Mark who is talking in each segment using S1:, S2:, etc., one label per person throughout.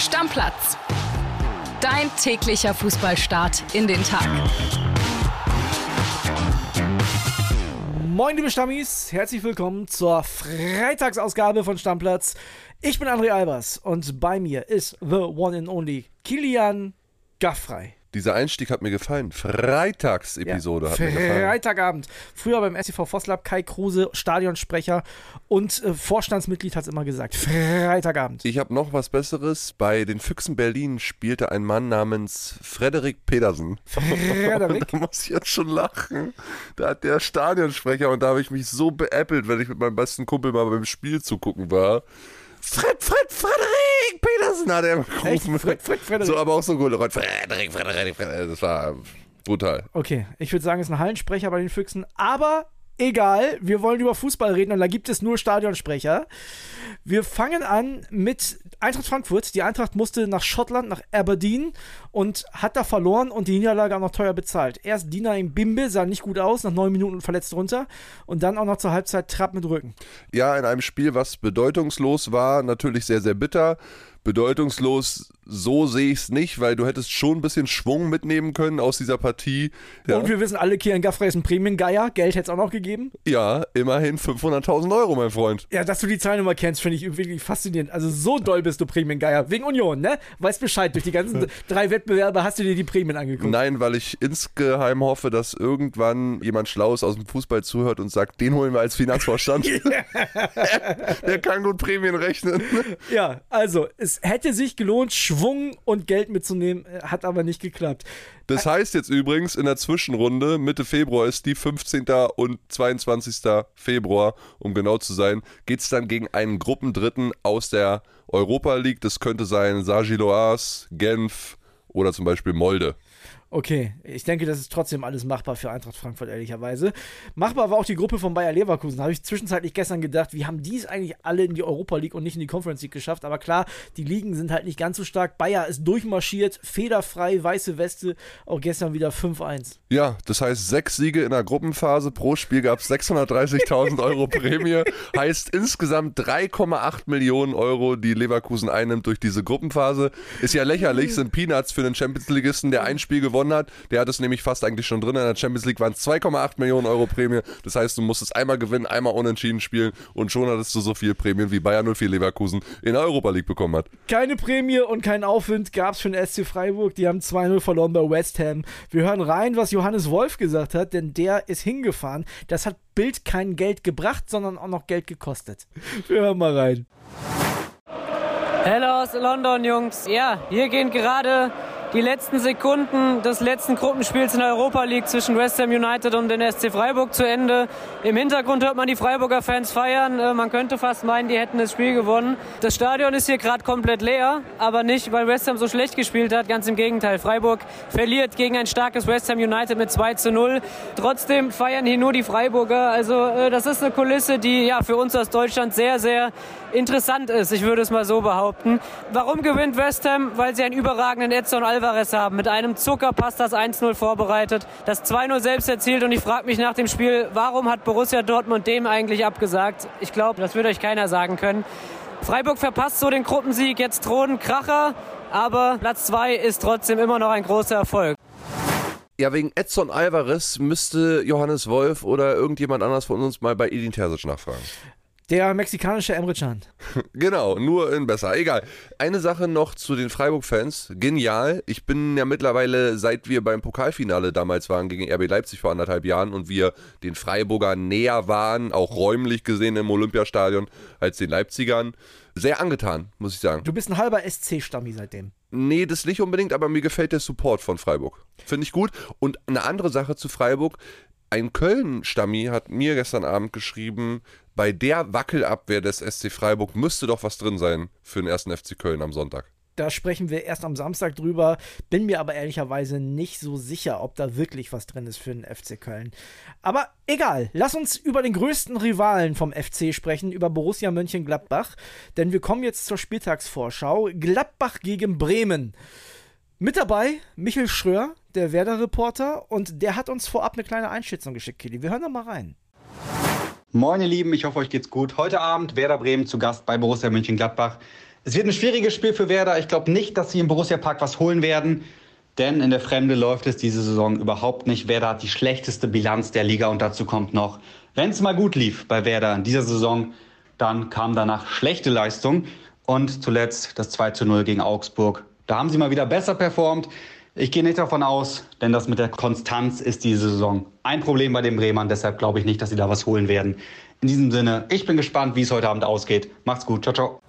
S1: Stammplatz. Dein täglicher Fußballstart in den Tag.
S2: Moin, liebe Stammis, herzlich willkommen zur Freitagsausgabe von Stammplatz. Ich bin André Albers und bei mir ist the one and only Kilian Gaffrey.
S3: Dieser Einstieg hat mir gefallen. Freitagsepisode
S2: ja,
S3: hat mir gefallen.
S2: Freitagabend. Früher beim SCV Vosslab, Kai Kruse, Stadionsprecher und äh, Vorstandsmitglied hat es immer gesagt. Freitagabend.
S3: Ich habe noch was Besseres. Bei den Füchsen Berlin spielte ein Mann namens Frederik Pedersen.
S2: Frederik?
S3: da muss ich jetzt schon lachen. Da hat der Stadionsprecher und da habe ich mich so beäppelt, wenn ich mit meinem besten Kumpel mal beim Spiel zugucken war. Fred, Fred, Frederik Petersen hat er gerufen.
S2: Fred, Fred, Frederik.
S3: So, aber auch so gut. Frederik, Frederik, Frederik. Das war brutal.
S2: Okay, ich würde sagen, es ist ein Hallensprecher bei den Füchsen, aber egal, wir wollen über Fußball reden und da gibt es nur Stadionsprecher. Wir fangen an mit Eintracht Frankfurt. Die Eintracht musste nach Schottland, nach Aberdeen und hat da verloren und die Niederlage auch noch teuer bezahlt. Erst Dina im Bimbe sah nicht gut aus, nach neun Minuten verletzt runter und dann auch noch zur Halbzeit Trapp mit Rücken.
S3: Ja, in einem Spiel, was bedeutungslos war, natürlich sehr, sehr bitter bedeutungslos, so sehe ich es nicht, weil du hättest schon ein bisschen Schwung mitnehmen können aus dieser Partie.
S2: Ja. Und wir wissen alle, Kian Gaffrey ist ein Prämiengeier. Geld hätte es auch noch gegeben.
S3: Ja, immerhin 500.000 Euro, mein Freund.
S2: Ja, dass du die Zahlnummer kennst, finde ich wirklich faszinierend. Also so doll bist du Prämiengeier. Wegen Union, ne? Weißt Bescheid, durch die ganzen drei Wettbewerbe hast du dir die Prämien angeguckt.
S3: Nein, weil ich insgeheim hoffe, dass irgendwann jemand Schlaues aus dem Fußball zuhört und sagt, den holen wir als Finanzvorstand. Der kann gut Prämien rechnen.
S2: Ja, also es hätte sich gelohnt, Schwung und Geld mitzunehmen, äh, hat aber nicht geklappt.
S3: Das heißt jetzt übrigens, in der Zwischenrunde, Mitte Februar ist die 15. und 22. Februar, um genau zu sein, geht es dann gegen einen Gruppendritten aus der Europa League. Das könnte sein Sagiloas, Genf oder zum Beispiel Molde.
S2: Okay, ich denke, das ist trotzdem alles machbar für Eintracht Frankfurt, ehrlicherweise. Machbar war auch die Gruppe von Bayer Leverkusen. Da habe ich zwischenzeitlich gestern gedacht, wie haben die es eigentlich alle in die Europa League und nicht in die Conference League geschafft? Aber klar, die Ligen sind halt nicht ganz so stark. Bayer ist durchmarschiert, federfrei, weiße Weste, auch gestern wieder 5-1.
S3: Ja, das heißt, sechs Siege in der Gruppenphase. Pro Spiel gab es 630.000 Euro Prämie. heißt insgesamt 3,8 Millionen Euro, die Leverkusen einnimmt durch diese Gruppenphase. Ist ja lächerlich, sind Peanuts für einen Champions-Ligisten, der ein Spiel gewonnen gewonnen hat. Der hat es nämlich fast eigentlich schon drin. In der Champions League waren es 2,8 Millionen Euro Prämie. Das heißt, du musstest einmal gewinnen, einmal unentschieden spielen und schon hattest du so viel Prämien wie Bayern 04 Leverkusen in der Europa League bekommen hat.
S2: Keine Prämie und kein Aufwind gab es für den SC Freiburg. Die haben 2-0 verloren bei West Ham. Wir hören rein, was Johannes Wolf gesagt hat, denn der ist hingefahren. Das hat Bild kein Geld gebracht, sondern auch noch Geld gekostet. Wir hören mal rein.
S4: Hello aus London, Jungs. Ja, hier gehen gerade die letzten Sekunden des letzten Gruppenspiels in der Europa League zwischen West Ham United und den SC Freiburg zu Ende. Im Hintergrund hört man die Freiburger Fans feiern. Äh, man könnte fast meinen, die hätten das Spiel gewonnen. Das Stadion ist hier gerade komplett leer, aber nicht, weil West Ham so schlecht gespielt hat. Ganz im Gegenteil. Freiburg verliert gegen ein starkes West Ham United mit 2 zu 0. Trotzdem feiern hier nur die Freiburger. Also äh, das ist eine Kulisse, die ja für uns aus Deutschland sehr, sehr interessant ist. Ich würde es mal so behaupten. Warum gewinnt West Ham? Weil sie einen überragenden Edson Alvarez Alvarez haben. Mit einem Zuckerpass das 1-0 vorbereitet, das 2-0 selbst erzielt und ich frage mich nach dem Spiel, warum hat Borussia Dortmund dem eigentlich abgesagt? Ich glaube, das würde euch keiner sagen können. Freiburg verpasst so den Gruppensieg, jetzt drohen Kracher, aber Platz 2 ist trotzdem immer noch ein großer Erfolg.
S3: Ja, wegen Edson Alvarez müsste Johannes Wolf oder irgendjemand anders von uns mal bei Edin Terzic nachfragen.
S2: Der mexikanische Emre Can.
S3: genau, nur in besser. Egal. Eine Sache noch zu den Freiburg-Fans. Genial. Ich bin ja mittlerweile, seit wir beim Pokalfinale damals waren gegen RB Leipzig vor anderthalb Jahren und wir den Freiburger näher waren, auch räumlich gesehen im Olympiastadion, als den Leipzigern, sehr angetan, muss ich sagen.
S2: Du bist ein halber SC-Stammi seitdem.
S3: Nee, das nicht unbedingt, aber mir gefällt der Support von Freiburg. Finde ich gut. Und eine andere Sache zu Freiburg. Ein Köln-Stammi hat mir gestern Abend geschrieben, bei der Wackelabwehr des SC Freiburg müsste doch was drin sein für den ersten FC Köln am Sonntag.
S2: Da sprechen wir erst am Samstag drüber. Bin mir aber ehrlicherweise nicht so sicher, ob da wirklich was drin ist für den FC Köln. Aber egal, lass uns über den größten Rivalen vom FC sprechen, über Borussia Mönchengladbach. Denn wir kommen jetzt zur Spieltagsvorschau. Gladbach gegen Bremen. Mit dabei Michel Schröer, der Werder-Reporter, und der hat uns vorab eine kleine Einschätzung geschickt, Kili. Wir hören da mal rein.
S5: Moin ihr Lieben, ich hoffe euch geht's gut. Heute Abend Werder Bremen zu Gast bei Borussia Mönchengladbach. Es wird ein schwieriges Spiel für Werder. Ich glaube nicht, dass sie im Borussia Park was holen werden. Denn in der Fremde läuft es diese Saison überhaupt nicht. Werder hat die schlechteste Bilanz der Liga und dazu kommt noch, wenn es mal gut lief bei Werder in dieser Saison, dann kam danach schlechte Leistung und zuletzt das 2 zu 0 gegen Augsburg. Da haben sie mal wieder besser performt. Ich gehe nicht davon aus, denn das mit der Konstanz ist diese Saison ein Problem bei den Bremern. Deshalb glaube ich nicht, dass sie da was holen werden. In diesem Sinne, ich bin gespannt, wie es heute Abend ausgeht. Macht's gut. Ciao, ciao.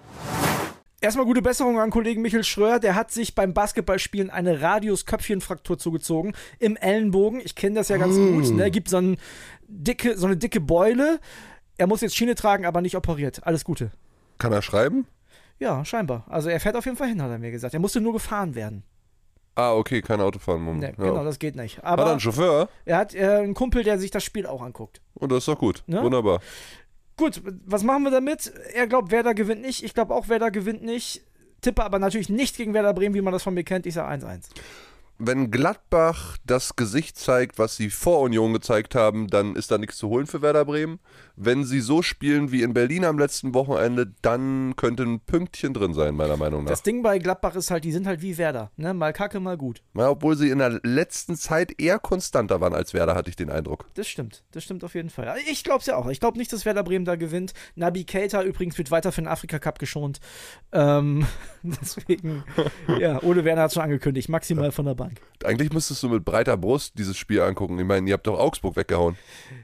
S2: Erstmal gute Besserung an Kollegen Michael Schröer. Der hat sich beim Basketballspielen eine Radius-Köpfchenfraktur zugezogen im Ellenbogen. Ich kenne das ja ganz mm. gut. Ne? Gibt so, ein dicke, so eine dicke Beule. Er muss jetzt Schiene tragen, aber nicht operiert. Alles Gute.
S3: Kann er schreiben?
S2: Ja, scheinbar. Also er fährt auf jeden Fall hin, hat er mir gesagt. Er musste nur gefahren werden.
S3: Ah, okay, kein Auto fahren.
S2: Nee, ja. Genau, das geht nicht. Aber
S3: hat er einen Chauffeur?
S2: Er hat äh, einen Kumpel, der sich das Spiel auch anguckt.
S3: Und das ist doch gut. Ja? Wunderbar.
S2: Gut, was machen wir damit? Er glaubt, Werder gewinnt nicht. Ich glaube auch, Werder gewinnt nicht. Tippe aber natürlich nicht gegen Werder Bremen, wie man das von mir kennt. Ich sage 1-1
S3: wenn Gladbach das Gesicht zeigt, was sie vor Union gezeigt haben, dann ist da nichts zu holen für Werder Bremen. Wenn sie so spielen wie in Berlin am letzten Wochenende, dann könnte ein Pünktchen drin sein, meiner Meinung nach.
S2: Das Ding bei Gladbach ist halt, die sind halt wie Werder. Ne? Mal kacke, mal gut.
S3: Ja, obwohl sie in der letzten Zeit eher konstanter waren als Werder, hatte ich den Eindruck.
S2: Das stimmt. Das stimmt auf jeden Fall. Ich glaube es ja auch. Ich glaube nicht, dass Werder Bremen da gewinnt. Nabi Keita übrigens wird weiter für den Afrika-Cup geschont. Ähm, deswegen, ja, Ole Werner hat schon angekündigt. Maximal von der Bank.
S3: Eigentlich müsstest du mit breiter Brust dieses Spiel angucken. Ich meine, ihr habt doch Augsburg weggehauen.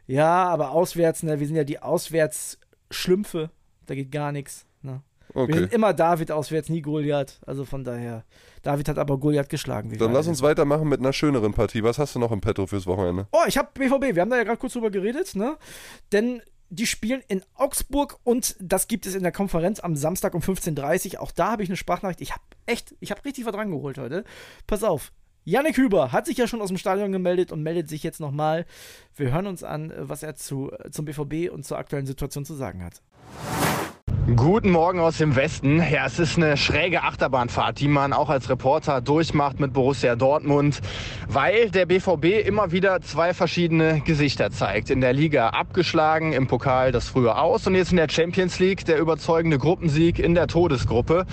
S2: Ja, aber auswärts, ne, wir sind ja die Auswärtsschlümpfe. Da geht gar nichts. Ne? Okay. Wir sind immer David auswärts, nie Goliath. Also von daher. David hat aber Goliath geschlagen.
S3: Dann lass uns weitermachen mit einer schöneren Partie. Was hast du noch im Petto fürs Wochenende?
S2: Oh, ich habe BVB. Wir haben da ja gerade kurz drüber geredet, ne? Denn die spielen in Augsburg und das gibt es in der Konferenz am Samstag um 15.30 Uhr. Auch da habe ich eine Sprachnachricht. Ich habe echt, ich habe richtig was dran geholt heute. Pass auf. Yannick Hüber hat sich ja schon aus dem Stadion gemeldet und meldet sich jetzt nochmal. Wir hören uns an, was er zu, zum BVB und zur aktuellen Situation zu sagen hat.
S6: Guten Morgen aus dem Westen. Ja, es ist eine schräge Achterbahnfahrt, die man auch als Reporter durchmacht mit Borussia Dortmund, weil der BVB immer wieder zwei verschiedene Gesichter zeigt. In der Liga abgeschlagen, im Pokal das früher aus und jetzt in der Champions League der überzeugende Gruppensieg in der Todesgruppe.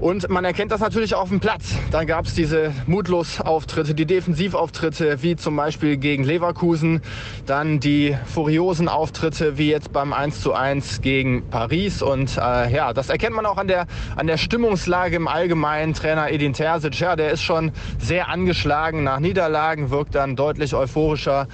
S6: Und man erkennt das natürlich auf dem Platz. Dann gab es diese Mutlos-Auftritte, die Defensivauftritte, wie zum Beispiel gegen Leverkusen. Dann die furiosen Auftritte, wie jetzt beim 1 zu 1 gegen Paris. Und äh, ja, das erkennt man auch an der, an der Stimmungslage im Allgemeinen. Trainer Edin Terzic, ja, der ist schon sehr angeschlagen nach Niederlagen, wirkt dann deutlich euphorischer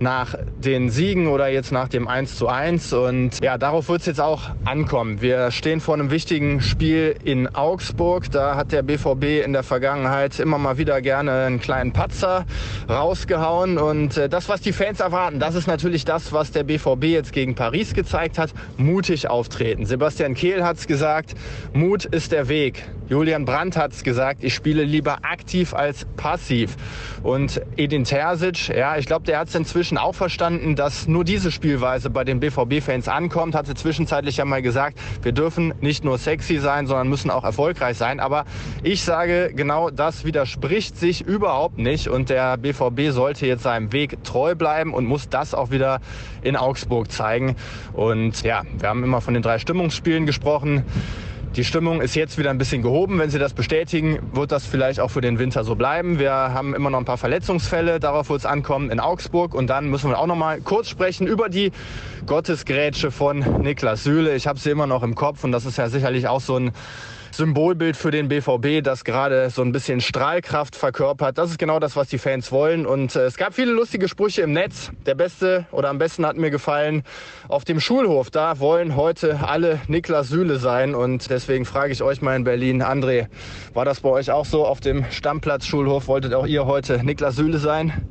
S6: nach den Siegen oder jetzt nach dem 1 zu 1. Und ja, darauf wird es jetzt auch ankommen. Wir stehen vor einem wichtigen Spiel in Augsburg. Da hat der BVB in der Vergangenheit immer mal wieder gerne einen kleinen Patzer rausgehauen. Und äh, das, was die Fans erwarten, das ist natürlich das, was der BVB jetzt gegen Paris gezeigt hat. Mutig auftreten. Sebastian Kehl hat es gesagt, Mut ist der Weg. Julian Brandt hat es gesagt, ich spiele lieber aktiv als passiv. Und Edin Terzic, ja, ich glaube, der hat es inzwischen auch verstanden, dass nur diese Spielweise bei den BVB-Fans ankommt. Hatte zwischenzeitlich ja mal gesagt, wir dürfen nicht nur sexy sein, sondern müssen auch erfolgreich sein. Aber ich sage, genau das widerspricht sich überhaupt nicht. Und der BVB sollte jetzt seinem Weg treu bleiben und muss das auch wieder in Augsburg zeigen. Und ja, wir haben immer von den drei Stimmungsspielen gesprochen. Die Stimmung ist jetzt wieder ein bisschen gehoben. Wenn Sie das bestätigen, wird das vielleicht auch für den Winter so bleiben. Wir haben immer noch ein paar Verletzungsfälle. Darauf wird es ankommen in Augsburg. Und dann müssen wir auch noch mal kurz sprechen über die Gottesgrätsche von Niklas Süle. Ich habe sie immer noch im Kopf und das ist ja sicherlich auch so ein Symbolbild für den BVB, das gerade so ein bisschen Strahlkraft verkörpert. Das ist genau das, was die Fans wollen. Und äh, es gab viele lustige Sprüche im Netz. Der beste oder am besten hat mir gefallen auf dem Schulhof. Da wollen heute alle Niklas Süle sein. Und deswegen frage ich euch mal in Berlin, André, war das bei euch auch so auf dem Stammplatz Schulhof? Wolltet auch ihr heute Niklas Süle sein?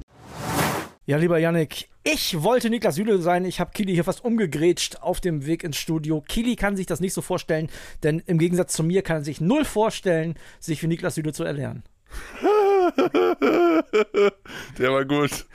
S2: Ja, lieber Yannick, ich wollte Niklas Süle sein. Ich habe Kili hier fast umgegrätscht auf dem Weg ins Studio. Kili kann sich das nicht so vorstellen, denn im Gegensatz zu mir kann er sich null vorstellen, sich für Niklas Süle zu erlernen.
S3: Der war gut.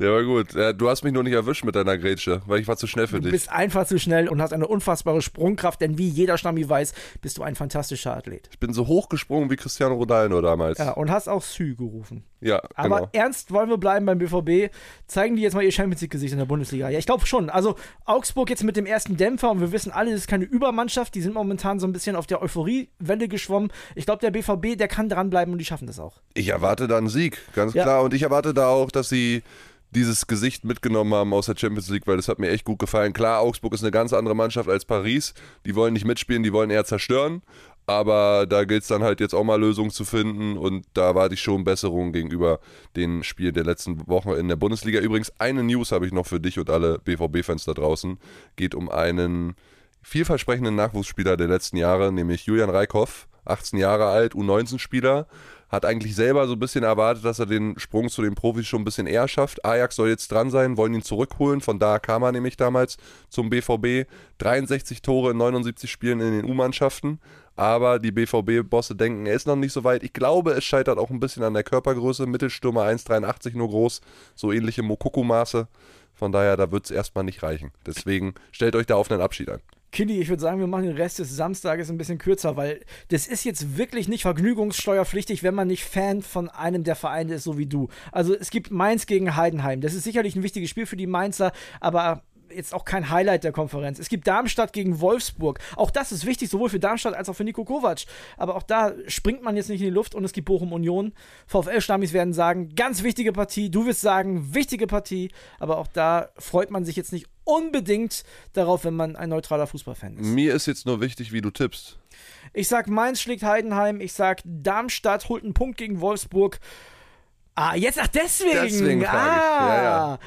S3: Der war gut. Du hast mich nur nicht erwischt mit deiner Grätsche, weil ich war zu schnell für
S2: Du
S3: dich.
S2: bist einfach zu schnell und hast eine unfassbare Sprungkraft, denn wie jeder Stammi weiß, bist du ein fantastischer Athlet.
S3: Ich bin so hochgesprungen wie Cristiano Ronaldo damals.
S2: Ja, und hast auch Sü gerufen.
S3: Ja,
S2: Aber
S3: genau.
S2: ernst wollen wir bleiben beim BVB. Zeigen die jetzt mal ihr Champions League-Gesicht in der Bundesliga? Ja, ich glaube schon. Also Augsburg jetzt mit dem ersten Dämpfer und wir wissen alle, das ist keine Übermannschaft. Die sind momentan so ein bisschen auf der Euphoriewelle geschwommen. Ich glaube, der BVB, der kann dranbleiben und die schaffen das auch.
S3: Ich erwarte da einen Sieg, ganz
S2: Ja.
S3: klar. Und ich erwarte da auch, dass sie dieses Gesicht mitgenommen haben aus der Champions League, weil das hat mir echt gut gefallen. Klar, Augsburg ist eine ganz andere Mannschaft als Paris. Die wollen nicht mitspielen, die wollen eher zerstören. Aber da gilt es dann halt jetzt auch mal Lösungen zu finden und da erwarte ich schon Besserungen gegenüber den Spielen der letzten Wochen in der Bundesliga. Übrigens, eine News habe ich noch für dich und alle BVB-Fans da draußen. Geht um einen vielversprechenden Nachwuchsspieler der letzten Jahre, nämlich Julian Reikhoff, 18 Jahre alt, U19-Spieler, hat eigentlich selber so ein bisschen erwartet, dass er den Sprung zu den Profis schon ein bisschen eher schafft. Ajax soll jetzt dran sein, wollen ihn zurückholen, von da kam er nämlich damals zum BVB. 63 Tore in 79 Spielen in den U-Mannschaften, aber die BVB-Bosse denken, er ist noch nicht so weit. Ich glaube, es scheitert auch ein bisschen an der Körpergröße, Mittelstürmer 1,83 nur groß, so ähnliche Mokoko-Maße. Von daher, da wird es erstmal nicht reichen. Deswegen stellt euch da auf einen Abschied ein.
S2: Kili, ich würde sagen, wir machen den Rest des Samstages ein bisschen kürzer, weil das ist jetzt wirklich nicht vergnügungssteuerpflichtig, wenn man nicht Fan von einem der Vereine ist, so wie du. Also es gibt Mainz gegen Heidenheim. Das ist sicherlich ein wichtiges Spiel für die Mainzer, aber jetzt auch kein Highlight der Konferenz. Es gibt Darmstadt gegen Wolfsburg. Auch das ist wichtig, sowohl für Darmstadt als auch für Nico Kovac. Aber auch da springt man jetzt nicht in die Luft und es gibt Bochum Union. VfL-Stammis werden sagen, ganz wichtige Partie. Du wirst sagen, wichtige Partie. Aber auch da freut man sich jetzt nicht unbedingt darauf, wenn man ein neutraler Fußballfan ist.
S3: Mir ist jetzt nur wichtig, wie du tippst.
S2: Ich sag, Mainz schlägt Heidenheim. Ich sag, Darmstadt holt einen Punkt gegen Wolfsburg. Ah, jetzt, ach, deswegen.
S3: Deswegen frage ich.
S2: ah.
S3: Ja, ja.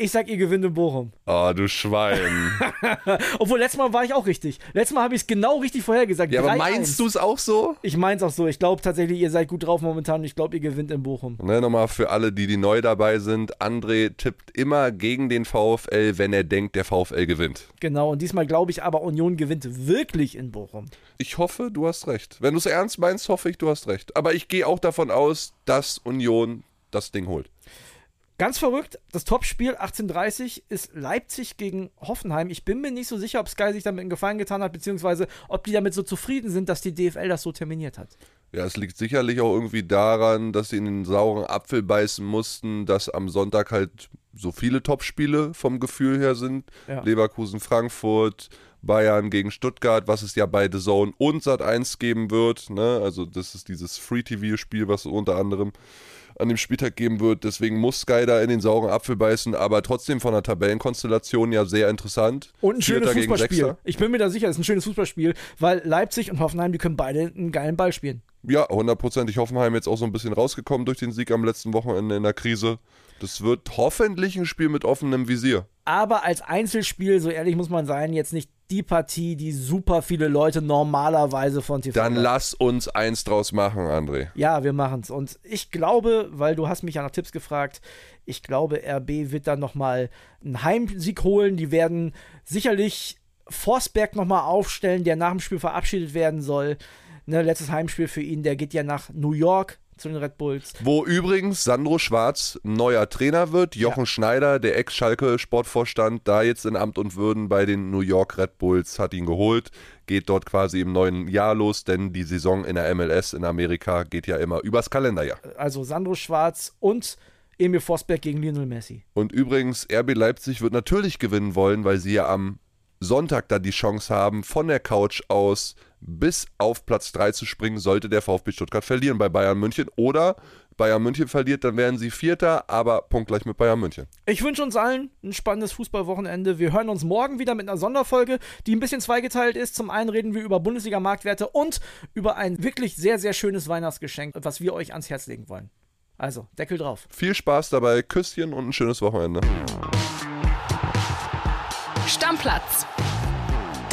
S2: Ich sag, ihr gewinnt in Bochum.
S3: Oh, du Schwein.
S2: Obwohl, letztes Mal war ich auch richtig. Letztes Mal habe ich es genau richtig vorhergesagt.
S3: ja, aber
S2: 3-1.
S3: meinst du es auch so?
S2: Ich mein's auch so. Ich glaube tatsächlich, ihr seid gut drauf momentan und ich glaube, ihr gewinnt in Bochum.
S3: Ne, nochmal für alle, die, die neu dabei sind. André tippt immer gegen den VfL, wenn er denkt, der VfL gewinnt.
S2: Genau, und diesmal glaube ich aber, Union gewinnt wirklich in Bochum.
S3: Ich hoffe, du hast recht. Wenn du es ernst meinst, hoffe ich, du hast recht. Aber ich gehe auch davon aus, dass Union das Ding holt.
S2: Ganz verrückt, das Topspiel 1830 ist Leipzig gegen Hoffenheim. Ich bin mir nicht so sicher, ob Sky sich damit einen Gefallen getan hat, beziehungsweise ob die damit so zufrieden sind, dass die DFL das so terminiert hat.
S3: Ja, es liegt sicherlich auch irgendwie daran, dass sie in den sauren Apfel beißen mussten, dass am Sonntag halt so viele Topspiele vom Gefühl her sind.
S2: Ja.
S3: Leverkusen, Frankfurt, Bayern gegen Stuttgart, was es ja bei The Zone und Sat 1 geben wird. Ne? Also das ist dieses Free-TV-Spiel, was unter anderem an dem Spieltag geben wird. Deswegen muss Sky da in den sauren Apfel beißen, aber trotzdem von der Tabellenkonstellation ja sehr interessant.
S2: Und ein schönes
S3: Vierter gegen
S2: Fußballspiel. Ich bin mir da sicher, es ist ein schönes Fußballspiel, weil Leipzig und Hoffenheim, die können beide einen geilen Ball spielen.
S3: Ja, hundertprozentig Hoffenheim jetzt auch so ein bisschen rausgekommen durch den Sieg am letzten Wochenende in der Krise. Das wird hoffentlich ein Spiel mit offenem Visier.
S2: Aber als Einzelspiel, so ehrlich muss man sein, jetzt nicht die Partie, die super viele Leute normalerweise von TV
S3: Dann lass uns eins draus machen, André.
S2: Ja, wir machen's. Und ich glaube, weil du hast mich ja nach Tipps gefragt, ich glaube, RB wird dann nochmal einen Heimsieg holen. Die werden sicherlich Forsberg nochmal aufstellen, der nach dem Spiel verabschiedet werden soll. Ne, letztes Heimspiel für ihn, der geht ja nach New York zu den Red Bulls.
S3: Wo übrigens Sandro Schwarz neuer Trainer wird. Jochen Schneider, der Ex-Schalke-Sportvorstand, da jetzt in Amt und Würden bei den New York Red Bulls, hat ihn geholt. Geht dort quasi im neuen Jahr los, denn die Saison in der MLS in Amerika geht ja immer übers Kalenderjahr.
S2: Also Sandro Schwarz und Emil Forsberg gegen Lionel Messi.
S3: Und übrigens, RB Leipzig wird natürlich gewinnen wollen, weil sie ja am Sonntag da die Chance haben, von der Couch aus bis auf Platz 3 zu springen, sollte der VfB Stuttgart verlieren bei Bayern München. Oder Bayern München verliert, dann werden sie Vierter, aber punktgleich mit Bayern München.
S2: Ich wünsche uns allen ein spannendes Fußballwochenende. Wir hören uns morgen wieder mit einer Sonderfolge, die ein bisschen zweigeteilt ist. Zum einen reden wir über Bundesliga-Marktwerte und über ein wirklich sehr, sehr schönes Weihnachtsgeschenk, was wir euch ans Herz legen wollen. Also, Deckel drauf.
S3: Viel Spaß dabei, Küsschen und ein schönes Wochenende.
S1: Stammplatz.